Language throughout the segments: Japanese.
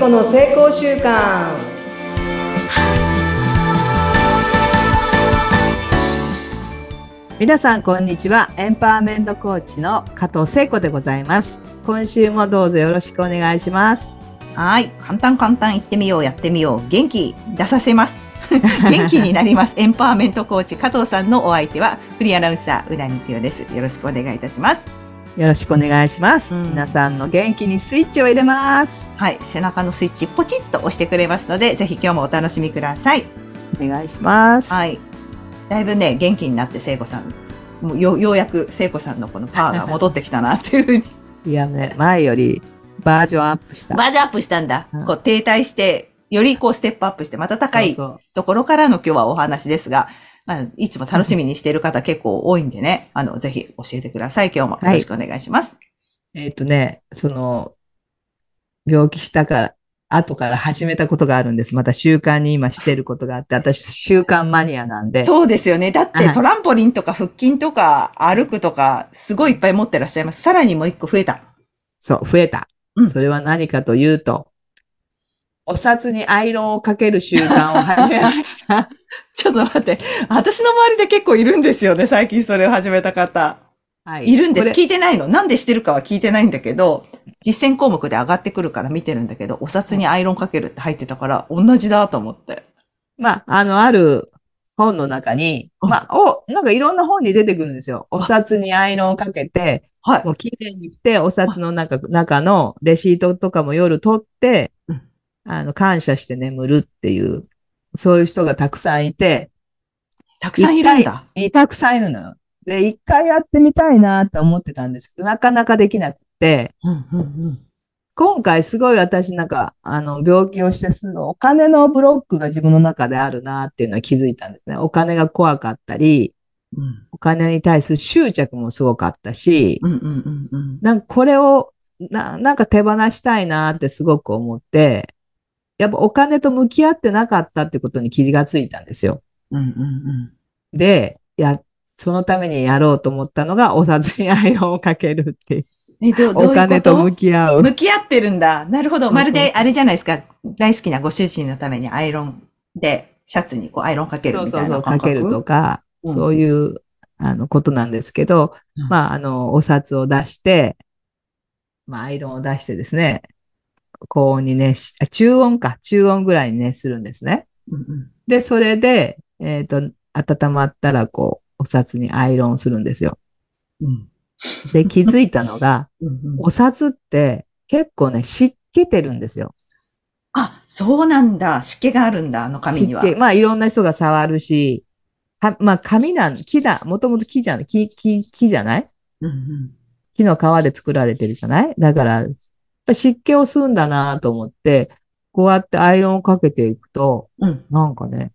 子の成功習慣皆さんこんにちはエンパワーメントコーチの加藤聖子でございます今週もどうぞよろしくお願いしますはい。簡単簡単言ってみよう、やってみよう。元気出させます。元気になります。エンパワーメントコーチ加藤さんのお相手は、フリーアナウンサー、浦美久です。よろしくお願いいたします。よろしくお願いします、うん皆さんの元気にスイッチを入れますはい。背中のスイッチポチッと押してくれますので、ぜひ今日もお楽しみください。お願いします、はい。だいぶね、元気になって聖子さん、もうよようやく聖子さんのこのパワーが戻ってきたなっていうふうに。いやね前よりバージョンアップしたバージョンアップしたんだ。うんこう停滞して、よりこうステップアップして、また高いそうそうところからの今日はお話ですが、まあ、いつも楽しみにしている方結構多いんでね、あの、ぜひ教えてください。今日もよろしくお願いします。えっ、とね、その、病気したから、後から始めたことがあるんです。また習慣に今してることがあって、私習慣マニアなんで。そうですよね。だっはいてトランポリンとか腹筋とか歩くとか、すごいいっぱい持ってらっしゃいます。さらにもう一個増えた。そう、増えた。うんそれは何かというと、お札にアイロンをかける習慣を始めました。ちょっと待って。私の周りで結構いるんですよね。最近それを始めた方。はいるんです。聞いてないの。なんでしてるかは聞いてないんだけど、実践項目で上がってくるから見てるんだけど、お札にアイロンかけるって入ってたから、同じだと思って。まあ、あの、ある本の中に、うんまあ、お、なんかいろんな本に出てくるんですよ。お札にアイロンをかけて、はい。もう綺麗にして、お札の中、中のレシートとかも夜取ってうん、あの、感謝して眠るっていう、そういう人がたくさんいて、たくさんいるんだ。いたくさんいるのよ。で、一回やってみたいなと思ってたんですけど、なかなかできなくて、うんうんうん。今回すごい私なんか、あの、病気をしてすぐお金のブロックが自分の中であるなっていうのは気づいたんですね。お金が怖かったり、うんお金に対する執着もすごかったし、うんうんうんうん。なんかこれをな、なんか手放したいなってすごく思って、やっぱお金と向き合ってなかったってことに気がついたんですよ。うんうんうん。で、や、そのためにやろうと思ったのが、お札にアイロンをかけるっていう。え、どう、お金と向き合う。向き合ってるんだ。なるほど。まるで、あれじゃないですか。大好きなご主人のためにアイロンで、シャツにこうアイロンかけるみたいそうそうそう。かけるとか、うんそういう、あの、ことなんですけど、うんまあ、あの、お札を出して、まあ、アイロンを出してですね、高温に熱し、あ中温か、中温ぐらいに熱するんですね。うんうんで、それで、えっと、温まったら、こう、お札にアイロンをするんですよ。うんで、気づいたのが、うんうんお札って結構ね、湿気てるんですよ。あ、そうなんだ。湿気があるんだ、あの紙には。まあ、いろんな人が触るし、かまあ、紙なん、木だ、もともと木じゃない、木、木、木じゃない？うんうん木の皮で作られてるじゃない？だから、湿気を吸うんだなと思って、こうやってアイロンをかけていくと、うん。なんかね、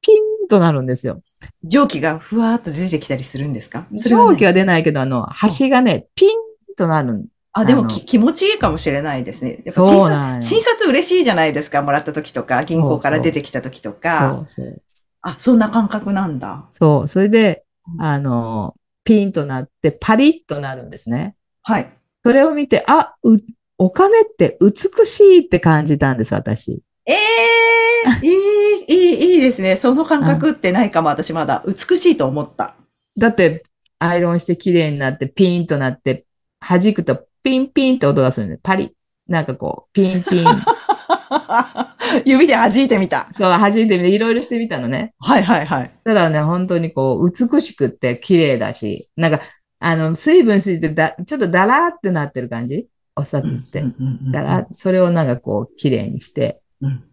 ピンとなるんですよ。蒸気がふわーっと出てきたりするんですか？蒸気は出ないけど、あの、端がね、ピンとなる。あ、でも気持ちいいかもしれないですね。やっぱ診察、診察嬉しいじゃないですか。もらった時とか、銀行から出てきた時とそか。うそう。あ、そんな感覚なんだ。そう。それでう、んあの、ピンとなって、パリッとなるんですね。はい。それを見て、あ、う、お金って美しいって感じたんです、私。ええいい、いい、いいですね。その感覚ってないかも、私まだ。美しいと思った。だって、アイロンして綺麗になって、ピンとなって、弾くとピンピンって音がするんです。パリッ。なんかこう、ピンピン。指で弾いてみた。そう、弾いてみて、いろいろしてみたのね。はいはいはい。そしたらね、本当にこう、美しくって綺麗だし、なんか、あの、水分ついてだ、ちょっとダラーってなってる感じお札って。うんうんうんだから、それをなんかこう、綺麗にして、うん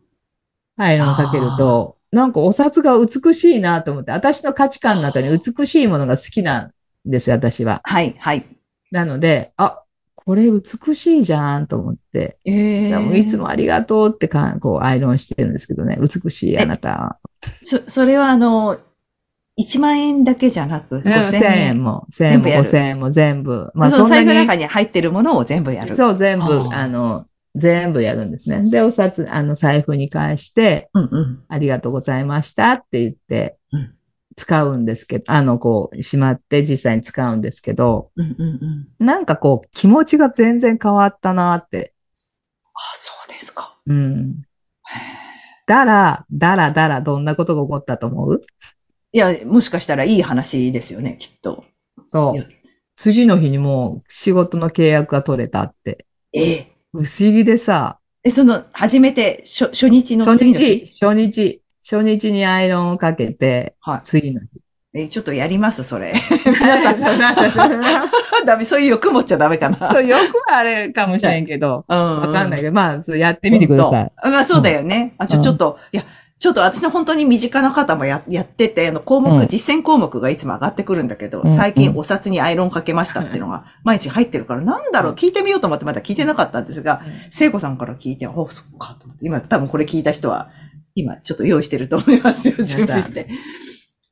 アイロンかけると、なんかお札が美しいなと思って、私の価値観の中に美しいものが好きなんですよ、私は。はいはい。なので、あ、これ美しいじゃんと思って、えでもいつもありがとうってかこうアイロンしてるんですけどね、美しいあなたは。そ、それはあの、1万円だけじゃなく、5000 5000円円。も、1000円も全部やる5000円も全部。まあその財布の中に入ってるものを全部やる。そう、全部、あの、全部やるんですね。で、お札、あの、財布に返して、うんうん。ありがとうございましたって言ってうん、使うんですけど、あの、こう、しまって実際に使うんですけど、うんうんうん。なんかこう、気持ちが全然変わったなって。あ、そうですか。うん。だら、だらだらどんなことが起こったと思う？いや、もしかしたらいい話ですよね、きっと。そ。いうや次の日にもう仕事の契約が取れたって。ええ不思議でさ、え、その、初めて、初初日の初次の日？日、初日、初日にアイロンをかけて、はい。次の日。え、ちょっとやります、それ。皆さん、ダメ、そういう欲持っちゃダメかな。そう、よくあれかもしれんけど、うん。わかんないけど、まあ、やってみてください。あまあそうだよね。あ、ちょ、うんちょっと、いや、ちょっと私の本当に身近な方もややってて、あの項目、うん実践項目がいつも上がってくるんだけど、うん最近お札にアイロンかけましたっていうのが毎日入ってるから、なんだろう、聞いてみようと思ってまだ聞いてなかったんですが、聖子さんから聞いて、おそっか、と思って。今多分これ聞いた人は、今ちょっと用意してると思いますよ、準備して。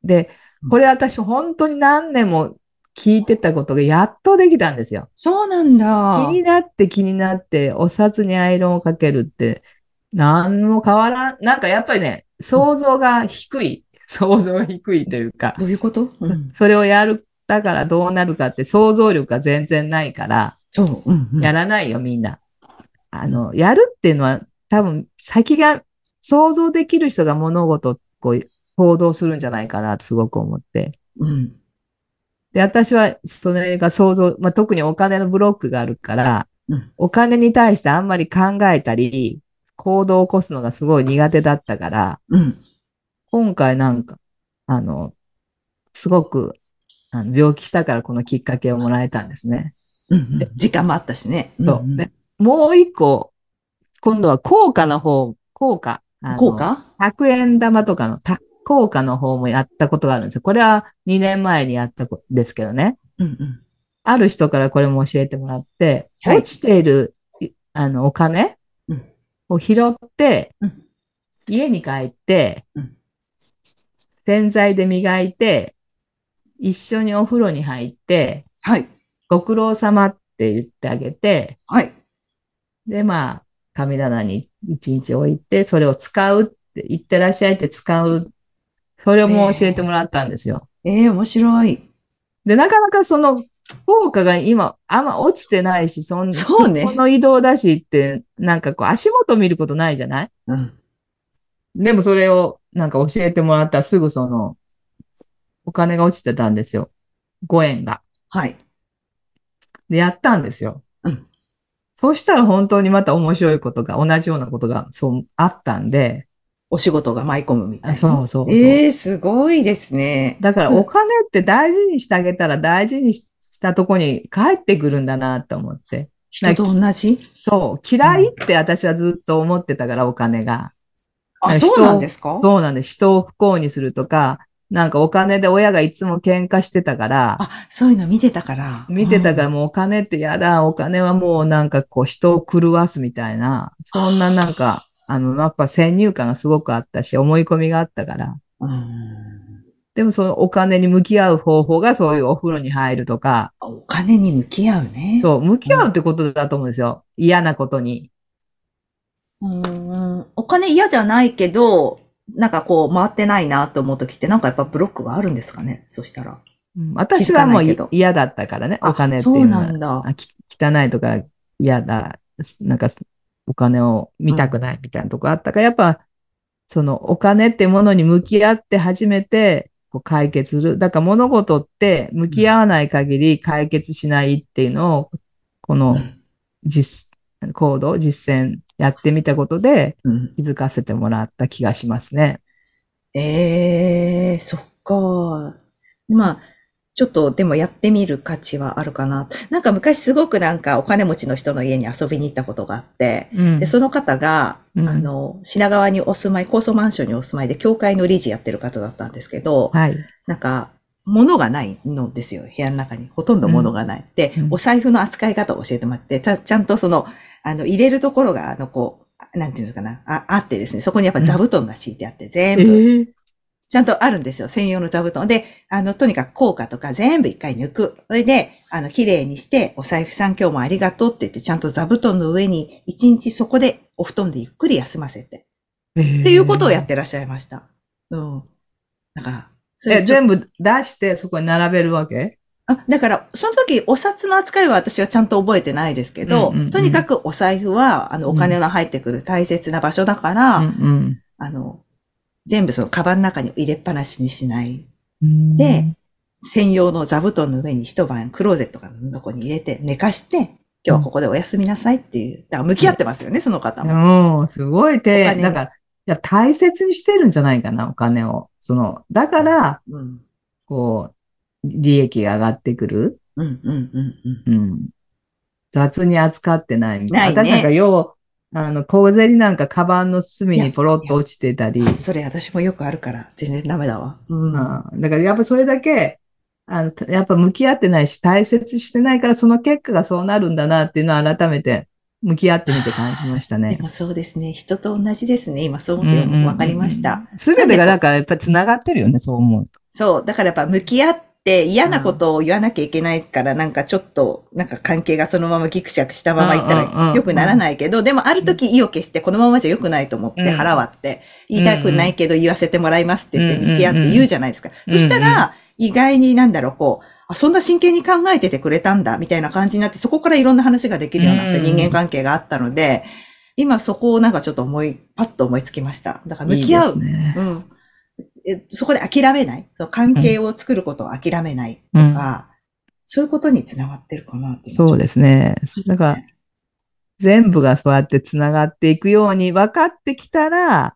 で、これ私本当に何年も聞いてたことがやっとできたんですよ。そうなんだ。気になって気になって、お札にアイロンをかけるって、何も変わらん。なんかやっぱりね、想像が低い。想像が低いというか、どういうこと？うん。それをやる、だからどうなるかって想像力が全然ないから、そう。うん、うん。やらないよ、みんな。あの、やるっていうのは多分先が想像できる人が物事をこう行動するんじゃないかなとすごく思って。うん。で、私はそれが想像、まあ、特にお金のブロックがあるから、うんお金に対してあんまり考えたり、行動を起こすのがすごい苦手だったから、うん。今回なんか、あの、すごく、あの病気したからこのきっかけをもらえたんですね。うんうん。時間もあったしね。そう。んんでもう一個、今度は効果の方、効果。効果100円玉とかのた効果の方もやったことがあるんですよ。これは2年前にやったこですけどね。うんうん。ある人からこれも教えてもらって、はい落ちている、いあの、お金うんを拾って、うん家に帰って、うん洗剤で磨いて、一緒にお風呂に入って、はい。ご苦労様って言ってあげて、はい。で、まあ、神棚に一日置いて、それを使うって、言ってらっしゃいって使う。それも教えてもらったんですよ。ええ面白い。で、なかなかその効果が今、あんま落ちてないし、そんそうねこの移動だしって、なんかこう足元見ることないじゃない？うん。でもそれをなんか教えてもらったらすぐその、お金が落ちてたんですよ。5円が。はい。で、やったんですよ。うんそうしたら本当にまた面白いことが、同じようなことが、そう、あったんで、お仕事が舞い込むみたいな。そうそうそうええすごいですね。だからお金って大事にしてあげたら大事にしたとこに帰ってくるんだなと思って。人と同じ？そう、嫌いって私はずっと思ってたから、お金が。あ、人そうなんですか？そうなんです。人を不幸にするとか、なんかお金で親がいつも喧嘩してたから、あ、そういうの見てたから。見てたからうんもうお金ってやだ、お金はもうなんかこう人を狂わすみたいな、そんななんか、あの、やっぱ先入観がすごくあったし、思い込みがあったから。うん。でもそのお金に向き合う方法がそういうお風呂に入るとか、お金に向き合うね。そう、向き合うってことだと思うんですよ。嫌なことに。うん。お金嫌じゃないけど、なんかこう回ってないなと思うときってなんかやっぱブロックがあるんですかね？そしたら。うん私はもう嫌だったからね、あお金っていそううのは。なんだ。汚いとか嫌だ、なんかお金を見たくないみたいなとこあったから、やっぱそのお金ってものに向き合って初めてこう解決する。だから物事って向き合わない限り解決しないっていうのを、この実、行動、実践やってみたことでうん。気づかせてもらった気がしますね。ええそっか。まあ、ちょっとでもやってみる価値はあるかな。なんか昔すごくなんかお金持ちの人の家に遊びに行ったことがあって、うんで、その方が、うんあの、品川にお住まい、高層マンションにお住まいで、教会の理事やってる方だったんですけど、はい。なんか、物がないのですよ、部屋の中に。ほとんど物がない。でうん、お財布の扱い方を教えてもらって、たちゃんとその、あの、入れるところが、あの、こう、なんていうのかな、あ、あってですね、そこにやっぱ座布団が敷いてあって、全え部、ーちゃんとあるんですよ、専用の座布団。で、あの、とにかく効果とか全部一回抜く。それで、あの、綺麗にして、お財布さん今日もありがとうって言って、ちゃんと座布団の上に、一日そこでお布団でゆっくり休ませて。えーっていうことをやってらっしゃいました。うん。だから、それ全部出してそこに並べるわけ？あだから、その時、お札の扱いは私はちゃんと覚えてないですけど、うんうんうんとにかくお財布は、あの、お金の入ってくる大切な場所だから、うんあの、全部そのカバンの中に入れっぱなしにしない。うん。で、専用の座布団の上に一晩クローゼットかのとこに入れて寝かして、今日はここでお休みなさいっていう。だから向き合ってますよね、その方も。うん、すごいお手、金だから、いや、大切にしてるんじゃないかな、お金を。その、だから、うん。こう、利益が上がってくる。うん、うん、うん、うん。うん。雑に扱ってないみたいな。ね私なんか、よう、あの、小銭なんかカバンの隅にポロッと落ちてたり。あそれ私もよくあるから、全然ダメだわ。うん。うんだからやっぱそれだけ、あの、やっぱ向き合ってないし、大切にしてないから、その結果がそうなるんだなっていうのを改めて向き合ってみて感じましたね。でもそうですね。人と同じですね。今そう思って分かりました。。すべてがだからやっぱり繋がってるよね、そう思うと。そう。だからやっぱ向き合って嫌なことを言わなきゃいけないから、なんかちょっと、なんか関係がそのままギクシャクしたままいったら良くならないけど、でもある時意を決してこのままじゃ良くないと思ってうん腹割って、言いたくないけど言わせてもらいますって言って向き合って言うじゃないですか。そしたら、意外になんだろう、こう、あ、そんな真剣に考えててくれたんだ、みたいな感じになって、そこからいろんな話ができるようになったうん人間関係があったので、今そこをなんかちょっと思い、パッと思いつきました。だから向き合う。いいですね。うん。えそこで諦めない。関係を作ることを諦めないとか、そういうことにつながってるかなって。そうですね。だから、全部がそうやって繋がっていくように分かってきたら、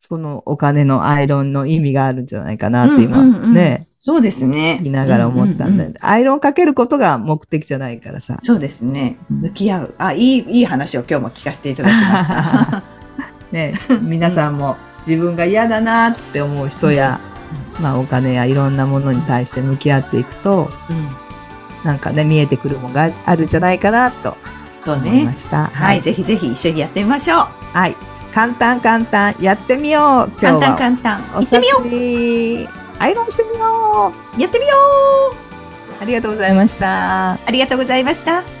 そのお金のアイロンの意味があるんじゃないかなって今、うんうんうんね、そうですね。言いながら思ったんで、うううアイロンかけることが目的じゃないからさ。そうですね。うん向き合う。あ、いい、いい話を今日も聞かせていただきました。ね、皆さんも自分が嫌だなって思う人や、まあお金やいろんなものに対して向き合っていくと、うん。なんかね、見えてくるものがあるんじゃないかなと思いまね。した。はい。ぜひぜひ一緒にやってみましょう。はい。簡単簡単、やってみよう。簡単は簡単。お行ってみよ札にアイロンしてみよう。うやってみようありがとうございました。ありがとうございました。